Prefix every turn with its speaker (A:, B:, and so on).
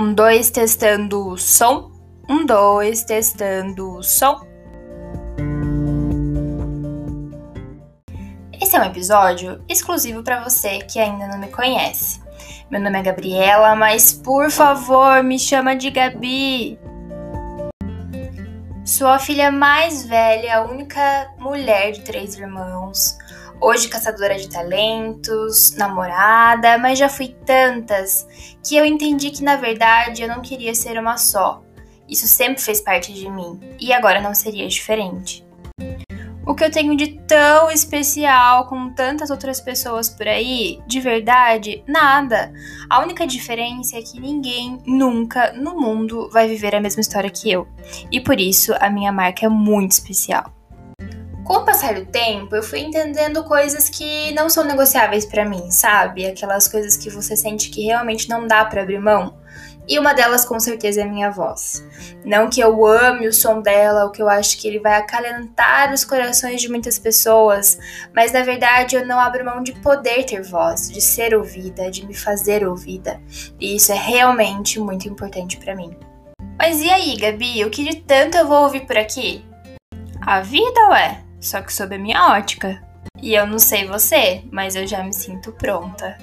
A: Um, dois, testando o som. Um, dois, testando o som. Esse é um episódio exclusivo para você que ainda não me conhece. Meu nome é Gabriela, mas por favor, me chama de Gabi. Sou a filha mais velha, a única mulher de três irmãos. Hoje caçadora de talentos, namorada, mas já fui tantas que eu entendi que na verdade eu não queria ser uma só. Isso sempre fez parte de mim e agora não seria diferente. O que eu tenho de tão especial com tantas outras pessoas por aí, de verdade, nada. A única diferença é que ninguém nunca no mundo vai viver a mesma história que eu. E por isso a minha marca é muito especial. Com o passar do tempo, eu fui entendendo coisas que não são negociáveis para mim, sabe? Aquelas coisas que você sente que realmente não dá para abrir mão. E uma delas, com certeza, é minha voz. Não que eu ame o som dela, ou que eu acho que ele vai acalentar os corações de muitas pessoas, mas na verdade eu não abro mão de poder ter voz, de ser ouvida, de me fazer ouvida. E isso é realmente muito importante para mim. Mas e aí, Gabi? O que de tanto eu vou ouvir por aqui? A vida, ué? Só que sob a minha ótica. E eu não sei você, mas eu já me sinto pronta.